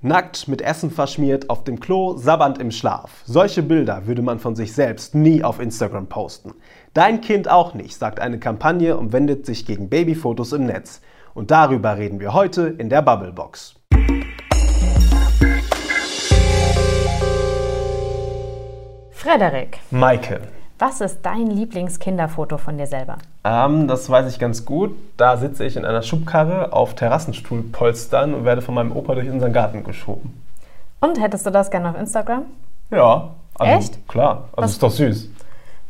Nackt, mit Essen verschmiert, auf dem Klo, sabbernd im Schlaf. Solche Bilder würde man von sich selbst nie auf Instagram posten. Dein Kind auch nicht, sagt eine Kampagne und wendet sich gegen Babyfotos im Netz. Und darüber reden wir heute in der Bubblebox. Frederik, Maike. Was ist dein Lieblingskinderfoto von dir selber? Ähm, das weiß ich ganz gut. Da sitze ich in einer Schubkarre auf Terrassenstuhlpolstern und werde von meinem Opa durch unseren Garten geschoben. Und hättest du das gerne auf Instagram? Ja. Also, Echt? Klar. Also Was- ist doch süß.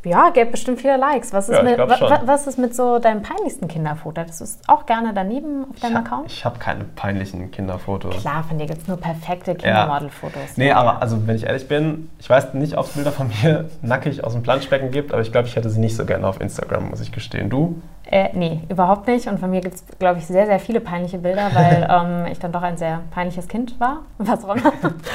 Ja, gäbe bestimmt viele Likes. Was ist, Ja, ich mit, wa- was ist mit so deinem peinlichsten Kinderfoto? Das ist auch gerne daneben auf deinem Ich Account? habe hab keine peinlichen Kinderfotos. Klar, von dir gibt es nur perfekte Kindermodelfotos. Nee, aber also wenn ich ehrlich bin, ich weiß nicht, ob es Bilder von mir nackig aus dem Planschbecken gibt, aber ich glaube, ich hätte sie nicht so gerne auf Instagram, muss ich gestehen. Du? Äh, nee, überhaupt nicht. Und von mir gibt es, glaube ich, sehr, sehr viele peinliche Bilder, weil ähm, ich dann doch ein sehr peinliches Kind war. Was auch immer.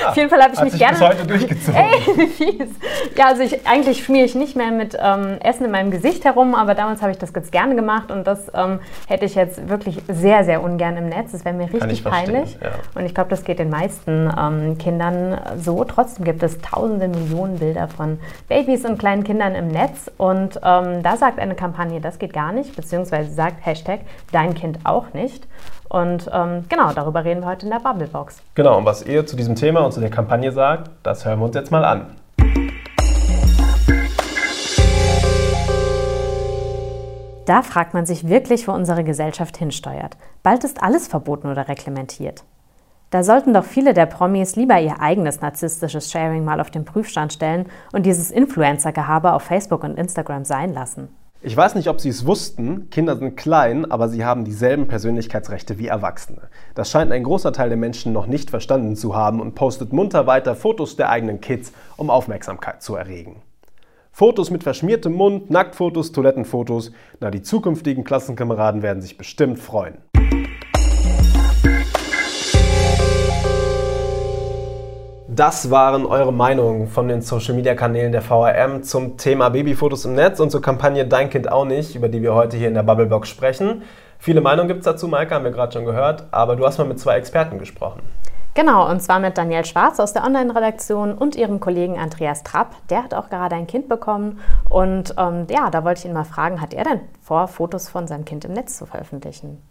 Auf jeden Fall habe ich mich gerne. bis heute durchgezogen. Ey, wie fies. Ja, also ich, eigentlich schmiere ich nicht mehr mit ähm, Essen in meinem Gesicht herum, aber damals habe ich das ganz gerne gemacht und das ähm, hätte ich jetzt wirklich sehr, sehr ungern im Netz. Das wäre mir Kann richtig peinlich. ja. Und ich glaube, das geht den meisten ähm, Kindern so. Trotzdem gibt es tausende Millionen Bilder von Babys und kleinen Kindern im Netz. Und ähm, da sagt eine Kampagne, das geht gar nicht, beziehungsweise sagt Hashtag dein Kind auch nicht. Und ähm, genau, darüber reden wir heute in der Bubblebox. Genau, und was ihr zu diesem Thema und zu der Kampagne sagt, das hören wir uns jetzt mal an. Da fragt man sich wirklich, wo unsere Gesellschaft hinsteuert. Bald ist alles verboten oder reglementiert. Da sollten doch viele der Promis lieber ihr eigenes narzisstisches Sharing mal auf den Prüfstand stellen und dieses Influencer-Gehabe auf Facebook und Instagram sein lassen. Ich weiß nicht, ob Sie es wussten, Kinder sind klein, aber sie haben dieselben Persönlichkeitsrechte wie Erwachsene. Das scheint ein großer Teil der Menschen noch nicht verstanden zu haben und postet munter weiter Fotos der eigenen Kids, um Aufmerksamkeit zu erregen. Fotos mit verschmiertem Mund, Nacktfotos, Toilettenfotos, na die zukünftigen Klassenkameraden werden sich bestimmt freuen. Das waren eure Meinungen von den Social Media Kanälen der VRM zum Thema Babyfotos im Netz und zur Kampagne Dein Kind auch nicht, über die wir heute hier in der Bubblebox sprechen. Viele Meinungen gibt es dazu, Maike, haben wir gerade schon gehört, aber du hast mal mit zwei Experten gesprochen. Genau, und zwar mit Daniel Schwarz aus der Online-Redaktion und ihrem Kollegen Andreas Trapp. Der hat auch gerade ein Kind bekommen. Und ähm, ja, da wollte ich ihn mal fragen, hat er denn vor, Fotos von seinem Kind im Netz zu veröffentlichen?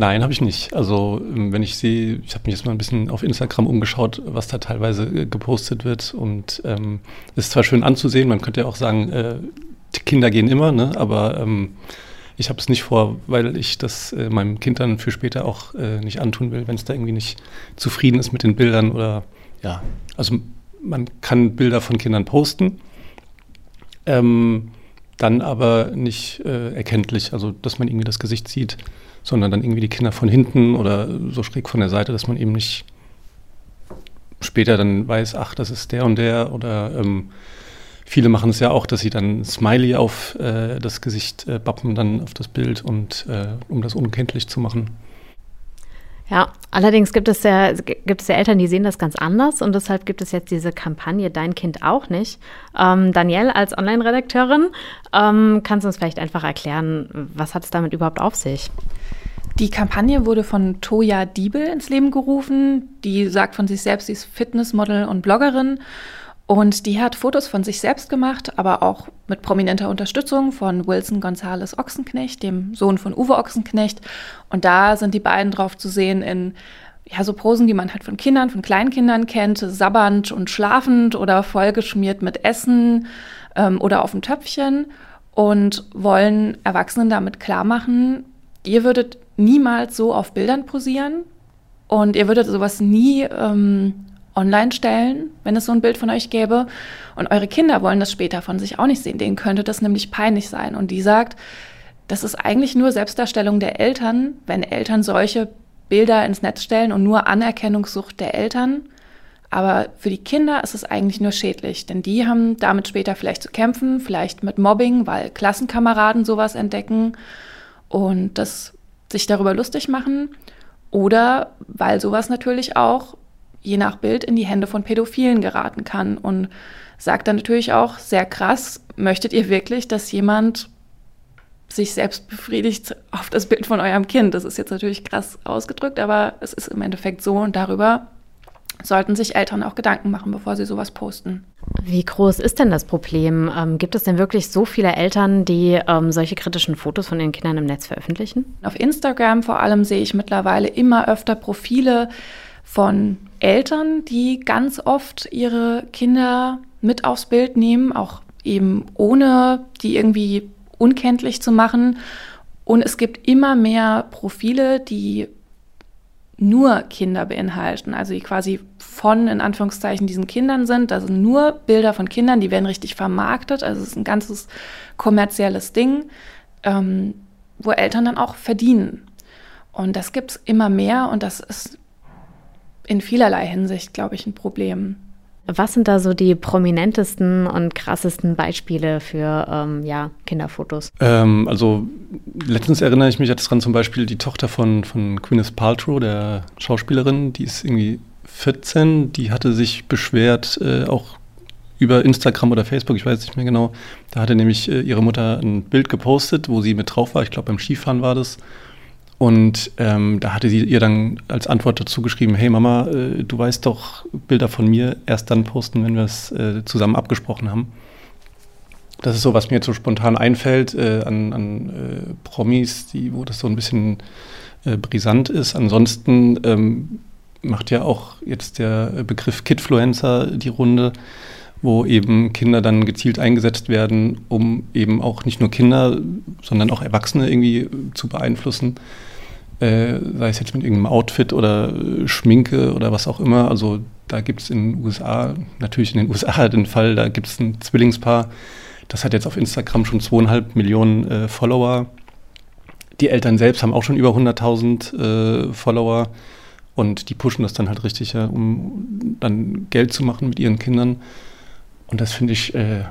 Nein, habe ich nicht. Also ähm, wenn ich sehe, ich habe mich jetzt mal ein bisschen auf Instagram umgeschaut, was da teilweise äh, gepostet wird. Und ähm, ist zwar schön anzusehen, man könnte ja auch sagen, äh, Kinder gehen immer, ne? aber ähm, ich habe es nicht vor, weil ich das äh, meinem Kind dann für später auch äh, nicht antun will, wenn es da irgendwie nicht zufrieden ist mit den Bildern oder ja. Also man kann Bilder von Kindern posten, ähm, dann aber nicht äh, erkenntlich, also dass man irgendwie das Gesicht sieht, sondern dann irgendwie die Kinder von hinten oder so schräg von der Seite, dass man eben nicht später dann weiß, ach, das ist der und der oder ähm, viele machen es ja auch, dass sie dann Smiley auf äh, das Gesicht äh, bappen, dann auf das Bild und äh, um das unkenntlich zu machen. Ja, allerdings gibt es ja, gibt es ja Eltern, die sehen das ganz anders und deshalb gibt es jetzt diese Kampagne Dein Kind auch nicht. Ähm, Danielle als Online-Redakteurin, ähm, kannst du uns vielleicht einfach erklären, was hat es damit überhaupt auf sich? Die Kampagne wurde von Toja Diebel ins Leben gerufen. Die sagt von sich selbst, sie ist Fitnessmodel und Bloggerin. Und die hat Fotos von sich selbst gemacht, aber auch mit prominenter Unterstützung von Wilson Gonzales Ochsenknecht, dem Sohn von Uwe Ochsenknecht. Und da sind die beiden drauf zu sehen in ja, so Posen, die man halt von Kindern, von Kleinkindern kennt, sabbernd und schlafend oder vollgeschmiert mit Essen ähm, oder auf dem Töpfchen und wollen Erwachsenen damit klar machen, ihr würdet niemals so auf Bildern posieren und ihr würdet sowas nie ähm, online stellen, wenn es so ein Bild von euch gäbe. Und eure Kinder wollen das später von sich auch nicht sehen. Denen könnte das nämlich peinlich sein. Und die sagt, das ist eigentlich nur Selbstdarstellung der Eltern, wenn Eltern solche Bilder ins Netz stellen und nur Anerkennungssucht der Eltern. Aber für die Kinder ist es eigentlich nur schädlich, denn die haben damit später vielleicht zu kämpfen, vielleicht mit Mobbing, weil Klassenkameraden sowas entdecken und das sich darüber lustig machen oder weil sowas natürlich auch je nach Bild in die Hände von Pädophilen geraten kann und sagt dann natürlich auch sehr krass, möchtet ihr wirklich, dass jemand sich selbst befriedigt auf das Bild von eurem Kind. Das ist jetzt natürlich krass ausgedrückt, aber es ist im Endeffekt so und darüber sollten sich Eltern auch Gedanken machen, bevor sie sowas posten. Wie groß ist denn das Problem? Ähm, gibt es denn wirklich so viele Eltern, die ähm, solche kritischen Fotos von ihren Kindern im Netz veröffentlichen? Auf Instagram vor allem sehe ich mittlerweile immer öfter Profile von Eltern, die ganz oft ihre Kinder mit aufs Bild nehmen, auch eben ohne die irgendwie unkenntlich zu machen. Und es gibt immer mehr Profile, die nur Kinder beinhalten, also die quasi von, in Anführungszeichen, diesen Kindern sind. Das sind nur Bilder von Kindern, die werden richtig vermarktet. Also es ist ein ganzes kommerzielles Ding, ähm, wo Eltern dann auch verdienen. Und das gibt es immer mehr und das ist in vielerlei Hinsicht, glaube ich, ein Problem. Was sind da so die prominentesten und krassesten Beispiele für ähm, ja, Kinderfotos? Ähm, also letztens erinnere ich mich jetzt dran, zum Beispiel die Tochter von, von Gwyneth Paltrow, der Schauspielerin, die ist irgendwie 14, die hatte sich beschwert, äh, auch über Instagram oder Facebook, ich weiß nicht mehr genau. Da hatte nämlich äh, ihre Mutter ein Bild gepostet, wo sie mit drauf war. Ich glaube, beim Skifahren war das. Und ähm, da hatte sie ihr dann als Antwort dazu geschrieben, hey Mama, äh, du weißt doch, Bilder von mir erst dann posten, wenn wir es äh, zusammen abgesprochen haben. Das ist so, was mir jetzt so spontan einfällt äh, an, an äh, Promis, die, wo das so ein bisschen äh, brisant ist. Ansonsten ähm, macht ja auch jetzt der Begriff Kidfluencer die Runde wo eben Kinder dann gezielt eingesetzt werden, um eben auch nicht nur Kinder, sondern auch Erwachsene irgendwie zu beeinflussen äh, sei es jetzt mit irgendeinem Outfit oder äh, Schminke oder was auch immer. Also da gibt es in den USA, natürlich in den USA den Fall, da gibt es ein Zwillingspaar, das hat jetzt auf Instagram schon zweieinhalb Millionen äh, Follower. Die Eltern selbst haben auch schon über 100.000 äh, Follower und die pushen das dann halt richtig, ja, um dann Geld zu machen mit ihren Kindern. Und das finde ich äh,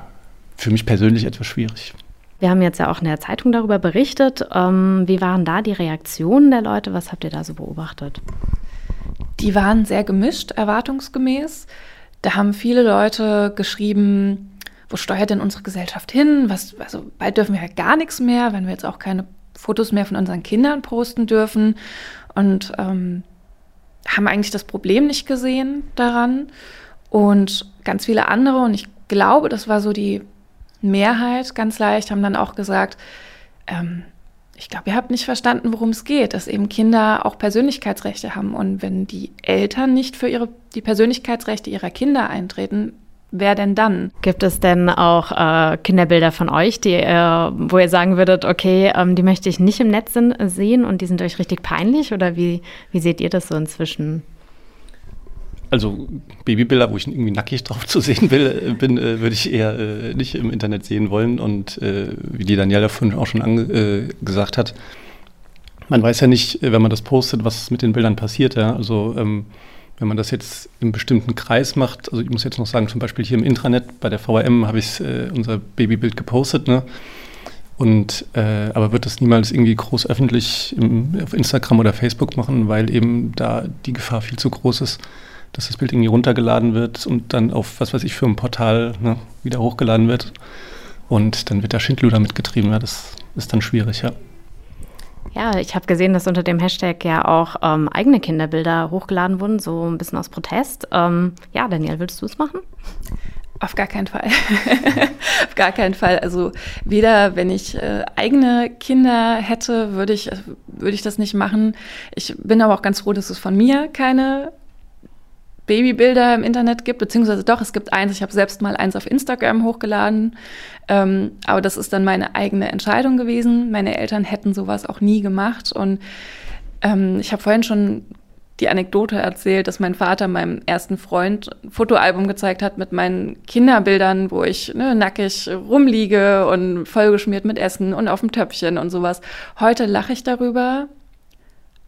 für mich persönlich etwas schwierig. Wir haben jetzt ja auch in der Zeitung darüber berichtet. Ähm, wie waren da die Reaktionen der Leute? Was habt ihr da so beobachtet? Die waren sehr gemischt, erwartungsgemäß. Da haben viele Leute geschrieben, wo steuert denn unsere Gesellschaft hin? Was, also bald dürfen wir ja gar nichts mehr, wenn wir jetzt auch keine Fotos mehr von unseren Kindern posten dürfen. Und ähm, haben eigentlich das Problem nicht gesehen daran. Und ganz viele andere, und ich glaube, das war so die Mehrheit ganz leicht haben dann auch gesagt, ähm, ich glaube, ihr habt nicht verstanden, worum es geht, dass eben Kinder auch Persönlichkeitsrechte haben. Und wenn die Eltern nicht für ihre, die Persönlichkeitsrechte ihrer Kinder eintreten, wer denn dann? Gibt es denn auch äh, Kinderbilder von euch, die, äh, wo ihr sagen würdet, okay, ähm, die möchte ich nicht im Netz sehen und die sind euch richtig peinlich? Oder wie, wie seht ihr das so inzwischen? Also Babybilder, wo ich irgendwie nackig drauf zu sehen will, äh, bin, äh, würde ich eher äh, nicht im Internet sehen wollen. Und äh, wie die Daniela vorhin auch schon äh, gesagt hat, man weiß ja nicht, äh, wenn man das postet, was mit den Bildern passiert. Ja? Also ähm, wenn man das jetzt im bestimmten Kreis macht, also ich muss jetzt noch sagen, zum Beispiel hier im Intranet bei der VRM habe ich unser Babybild gepostet, ne? Und aber wird das niemals irgendwie groß öffentlich im, auf Instagram oder Facebook machen, weil eben da die Gefahr viel zu groß ist dass das Bild irgendwie runtergeladen wird und dann auf, was weiß ich, für ein Portal ne, wieder hochgeladen wird. Und dann wird da Schindluder mitgetrieben. Ja, das ist dann schwierig, ja. Ja, ich habe gesehen, dass unter dem Hashtag ja auch ähm, eigene Kinderbilder hochgeladen wurden, so ein bisschen aus Protest. Ähm, ja, Daniel, willst du es machen? Auf gar keinen Fall. Auf gar keinen Fall. Also weder, wenn ich äh, eigene Kinder hätte, würde ich, würde ich das nicht machen. Ich bin aber auch ganz froh, dass es von mir keine Babybilder im Internet gibt, beziehungsweise doch, es gibt eins, ich habe selbst mal eins auf Instagram hochgeladen, ähm, aber das ist dann meine eigene Entscheidung gewesen. Meine Eltern hätten sowas auch nie gemacht und ähm, ich habe vorhin schon die Anekdote erzählt, dass mein Vater meinem ersten Freund ein Fotoalbum gezeigt hat mit meinen Kinderbildern, wo ich ne, nackig rumliege und vollgeschmiert mit Essen und auf dem Töpfchen und sowas. Heute lache ich darüber,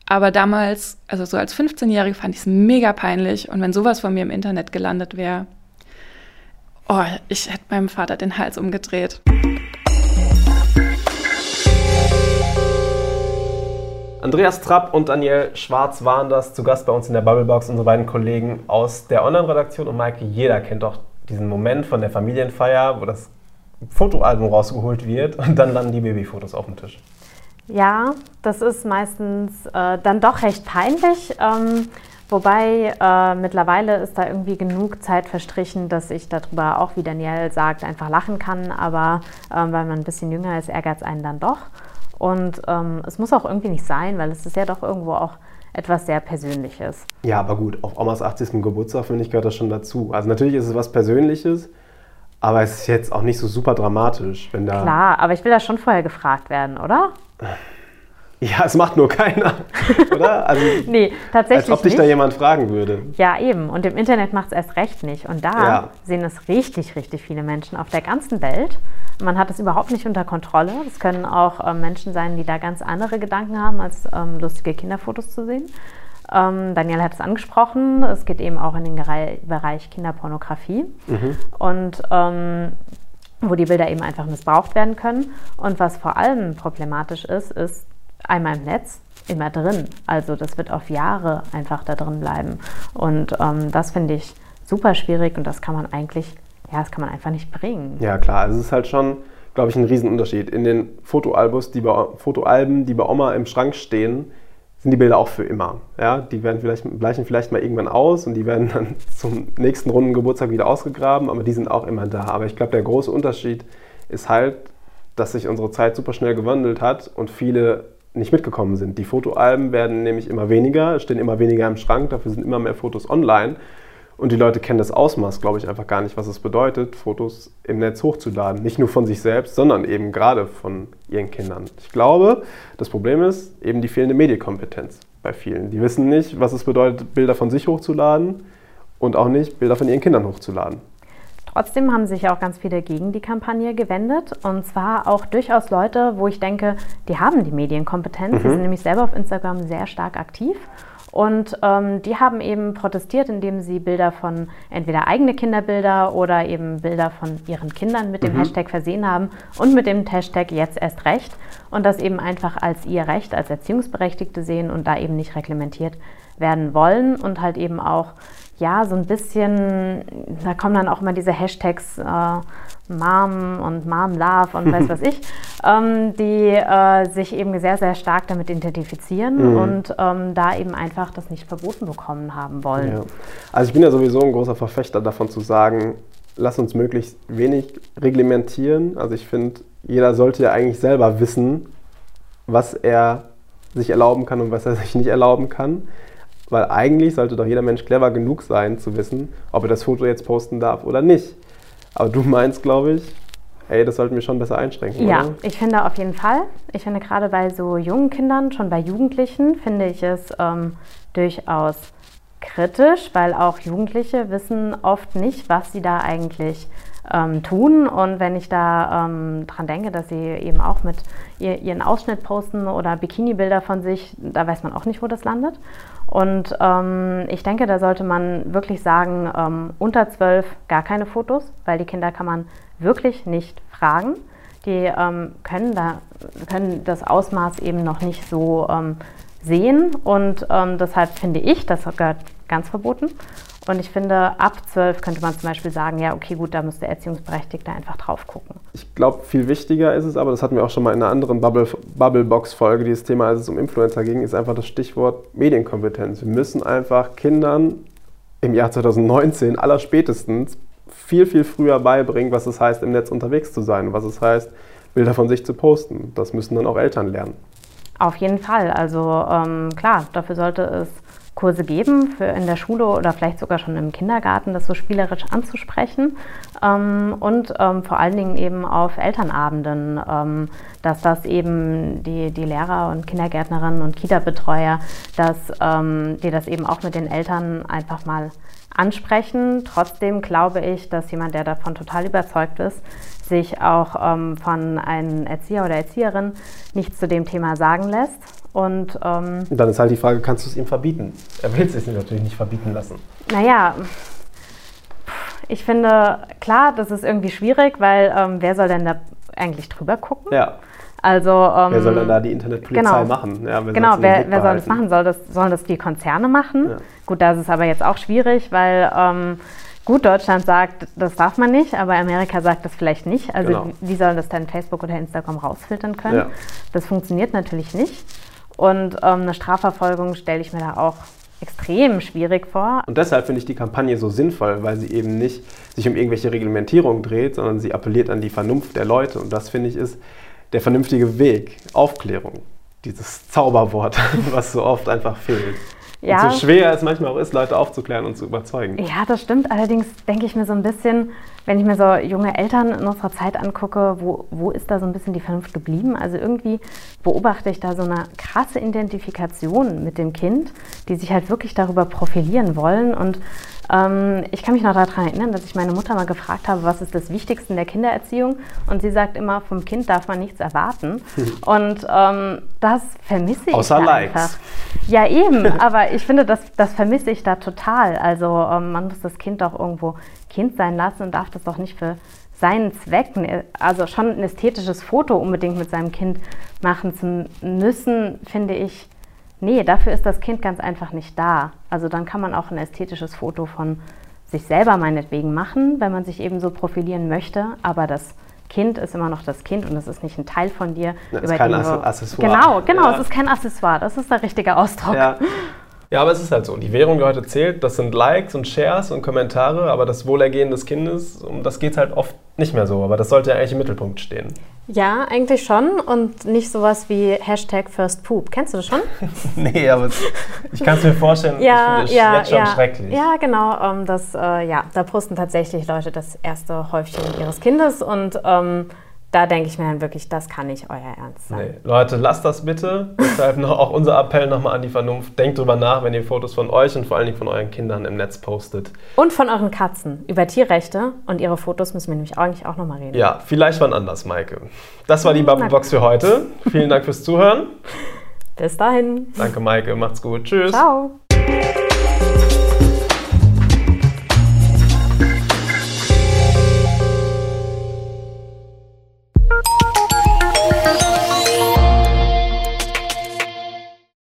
aber damals, also so als 15-Jährige, fand ich es mega peinlich. Und wenn sowas von mir im Internet gelandet wäre, oh, ich hätte meinem Vater den Hals umgedreht. Andreas Trapp und Daniel Schwarz waren das zu Gast bei uns in der Bubblebox, unsere beiden Kollegen aus der Online-Redaktion. Und Maike, jeder kennt doch diesen Moment von der Familienfeier, wo das Fotoalbum rausgeholt wird und dann landen die Babyfotos auf dem Tisch. Ja, das ist meistens äh, dann doch recht peinlich. Ähm, wobei äh, mittlerweile ist da irgendwie genug Zeit verstrichen, dass ich darüber auch, wie Danielle sagt, einfach lachen kann. Aber äh, weil man ein bisschen jünger ist, ärgert es einen dann doch. Und ähm, es muss auch irgendwie nicht sein, weil es ist ja doch irgendwo auch etwas sehr Persönliches. Ja, aber gut, auf Omas 80. Geburtstag, finde ich, gehört das schon dazu. Also natürlich ist es was Persönliches, aber es ist jetzt auch nicht so super dramatisch, wenn da. Klar, aber ich will da schon vorher gefragt werden, oder? Ja, es macht nur keiner, oder? Also, nee, tatsächlich. Als ob dich nicht. da jemand fragen würde. Ja, eben. Und im Internet macht es erst recht nicht. Und da ja. sehen es richtig, richtig viele Menschen auf der ganzen Welt. Man hat es überhaupt nicht unter Kontrolle. Es können auch ähm, Menschen sein, die da ganz andere Gedanken haben, als ähm, lustige Kinderfotos zu sehen. Ähm, Daniel hat es angesprochen. Es geht eben auch in den Bereich Kinderpornografie. Mhm. Und ähm, wo die Bilder eben einfach missbraucht werden können. Und was vor allem problematisch ist, ist einmal im Netz, immer drin. Also das wird auf Jahre einfach da drin bleiben. Und ähm, das finde ich super schwierig und das kann man eigentlich, ja, das kann man einfach nicht bringen. Ja, klar. Also es ist halt schon, glaube ich, ein Riesenunterschied. In den Fotoalbus, die bei, Fotoalben, die bei Oma im Schrank stehen, sind die Bilder auch für immer. Ja, die werden vielleicht, bleichen vielleicht mal irgendwann aus und die werden dann zum nächsten runden Geburtstag wieder ausgegraben, aber die sind auch immer da. Aber ich glaube, der große Unterschied ist halt, dass sich unsere Zeit super schnell gewandelt hat und viele nicht mitgekommen sind. Die Fotoalben werden nämlich immer weniger, stehen immer weniger im Schrank, dafür sind immer mehr Fotos online. Und die Leute kennen das Ausmaß, glaube ich, einfach gar nicht, was es bedeutet, Fotos im Netz hochzuladen. Nicht nur von sich selbst, sondern eben gerade von ihren Kindern. Ich glaube, das Problem ist eben die fehlende Medienkompetenz bei vielen. Die wissen nicht, was es bedeutet, Bilder von sich hochzuladen und auch nicht, Bilder von ihren Kindern hochzuladen. Trotzdem haben sich auch ganz viele gegen die Kampagne gewendet. Und zwar auch durchaus Leute, wo ich denke, die haben die Medienkompetenz. Mhm. Die sind nämlich selber auf Instagram sehr stark aktiv. Und ähm, die haben eben protestiert, indem sie Bilder von entweder eigene Kinderbilder oder eben Bilder von ihren Kindern mit dem mhm. Hashtag versehen haben und mit dem Hashtag jetzt erst recht. Und das eben einfach als ihr Recht, als Erziehungsberechtigte sehen und da eben nicht reglementiert werden wollen und halt eben auch ja, so ein bisschen, da kommen dann auch immer diese Hashtags äh, Mom und Mom Love und weiß was ich, ähm, die äh, sich eben sehr, sehr stark damit identifizieren mhm. und ähm, da eben einfach das nicht verboten bekommen haben wollen. Ja. Also ich bin ja sowieso ein großer Verfechter davon zu sagen, lass uns möglichst wenig reglementieren. Also ich finde, jeder sollte ja eigentlich selber wissen, was er sich erlauben kann und was er sich nicht erlauben kann. Weil eigentlich sollte doch jeder Mensch clever genug sein, zu wissen, ob er das Foto jetzt posten darf oder nicht. Aber du meinst, glaube ich, ey, das sollten wir schon besser einschränken. Ja, oder? ich finde auf jeden Fall. Ich finde gerade bei so jungen Kindern, schon bei Jugendlichen, finde ich es ähm, durchaus kritisch, weil auch Jugendliche wissen oft nicht, was sie da eigentlich ähm, tun. Und wenn ich da ähm, dran denke, dass sie eben auch mit ihr, ihren Ausschnitt posten oder Bikini-Bilder von sich, da weiß man auch nicht, wo das landet. Und ähm, ich denke, da sollte man wirklich sagen, ähm, unter zwölf gar keine Fotos, weil die Kinder kann man wirklich nicht fragen. Die ähm, können, da, können das Ausmaß eben noch nicht so ähm, sehen und deshalb finde ich, das gehört ganz verboten. Und ich finde, ab 12 könnte man zum Beispiel sagen, ja, okay, gut, da müsste Erziehungsberechtigter einfach drauf gucken. Ich glaube, viel wichtiger ist es aber, das hatten wir auch schon mal in einer anderen Bubble, Bubblebox-Folge, dieses Thema, als es um Influencer ging, ist einfach das Stichwort Medienkompetenz. Wir müssen einfach Kindern im Jahr 2019 allerspätestens viel, viel früher beibringen, was es heißt, im Netz unterwegs zu sein, was es heißt, Bilder von sich zu posten. Das müssen dann auch Eltern lernen. Auf jeden Fall. Also ähm, klar, dafür sollte es Kurse geben, für in der Schule oder vielleicht sogar schon im Kindergarten, das so spielerisch anzusprechen. Ähm, und ähm, vor allen Dingen eben auf Elternabenden, ähm, dass das eben die, die Lehrer und Kindergärtnerinnen und Kita-Betreuer, dass ähm, die das eben auch mit den Eltern einfach mal ansprechen. Trotzdem glaube ich, dass jemand, der davon total überzeugt ist, sich auch ähm, von einem Erzieher oder Erzieherin nichts zu dem Thema sagen lässt und, ähm, dann ist halt die Frage, kannst du es ihm verbieten? Er will es sich natürlich nicht verbieten lassen. Naja, ich finde, klar, das ist irgendwie schwierig, weil ähm, wer soll denn da eigentlich drüber gucken? Ja. Also, ähm, wer soll denn da die Internetpolizei genau, machen? Ja, wer genau, wer, wer soll das machen? Soll das, sollen das die Konzerne machen? Ja. Gut, da ist es aber jetzt auch schwierig, weil ähm, Gut, Deutschland sagt, das darf man nicht, aber Amerika sagt das vielleicht nicht. Also Genau. wie sollen das dann Facebook oder Instagram rausfiltern können? Ja. Das funktioniert natürlich nicht. Und ähm, eine Strafverfolgung stelle ich mir da auch extrem schwierig vor. Und deshalb finde ich die Kampagne so sinnvoll, weil sie eben nicht sich um irgendwelche Reglementierungen dreht, sondern sie appelliert an die Vernunft der Leute. Und das finde ich ist der vernünftige Weg. Aufklärung. Dieses Zauberwort, was so oft einfach fehlt. Ja. Und so schwer es manchmal auch ist, Leute aufzuklären und zu überzeugen. Ja, das stimmt. Allerdings denke ich mir so ein bisschen, wenn ich mir so junge Eltern in unserer Zeit angucke, wo, wo ist da so ein bisschen die Vernunft geblieben? Also irgendwie beobachte ich da so eine krasse Identifikation mit dem Kind, die sich halt wirklich darüber profilieren wollen. Und ähm, ich kann mich noch daran erinnern, dass ich meine Mutter mal gefragt habe, was ist das Wichtigste in der Kindererziehung? Und sie sagt immer, vom Kind darf man nichts erwarten. Und ähm, das vermisse ich Außer da Likes. einfach. Ja, eben, aber ich finde, das, das vermisse ich da total. Also ähm, man muss das Kind doch irgendwo Kind sein lassen und darf das doch nicht für seinen Zweck, ne- also schon ein ästhetisches Foto unbedingt mit seinem Kind machen zu müssen, finde ich, nee, dafür ist das Kind ganz einfach nicht da. Also dann kann man auch ein ästhetisches Foto von sich selber meinetwegen machen, wenn man sich eben so profilieren möchte, aber das Kind ist immer noch das Kind und es ist nicht ein Teil von dir. Ja, ist kein Accessoire. Genau, genau, Ja. es ist kein Accessoire, das ist der richtige Ausdruck. Ja. Ja, aber es ist halt so. Die Währung, die heute zählt, das sind Likes und Shares und Kommentare, aber das Wohlergehen des Kindes, um das geht es halt oft nicht mehr so. Aber das sollte ja eigentlich im Mittelpunkt stehen. Ja, eigentlich schon und nicht sowas wie Hashtag First Poop. Kennst du das schon? nee, aber ich kann es mir vorstellen, ja, ich ja, jetzt schon ja. schrecklich. Ja, genau. Ähm, das, äh, ja, da posten tatsächlich Leute das erste Häufchen ihres Kindes und ähm, da denke ich mir dann wirklich, das kann nicht euer Ernst sein. Nee. Leute, lasst das bitte. Deshalb noch auch unser Appell nochmal an die Vernunft. Denkt drüber nach, wenn ihr Fotos von euch und vor allen Dingen von euren Kindern im Netz postet. Und von euren Katzen. Über Tierrechte und ihre Fotos müssen wir nämlich eigentlich auch nochmal reden. Ja, vielleicht wann anders, Maike. Das war die Bubblebox für heute. Vielen Dank fürs Zuhören. Bis dahin. Danke, Maike. Macht's gut. Tschüss. Ciao.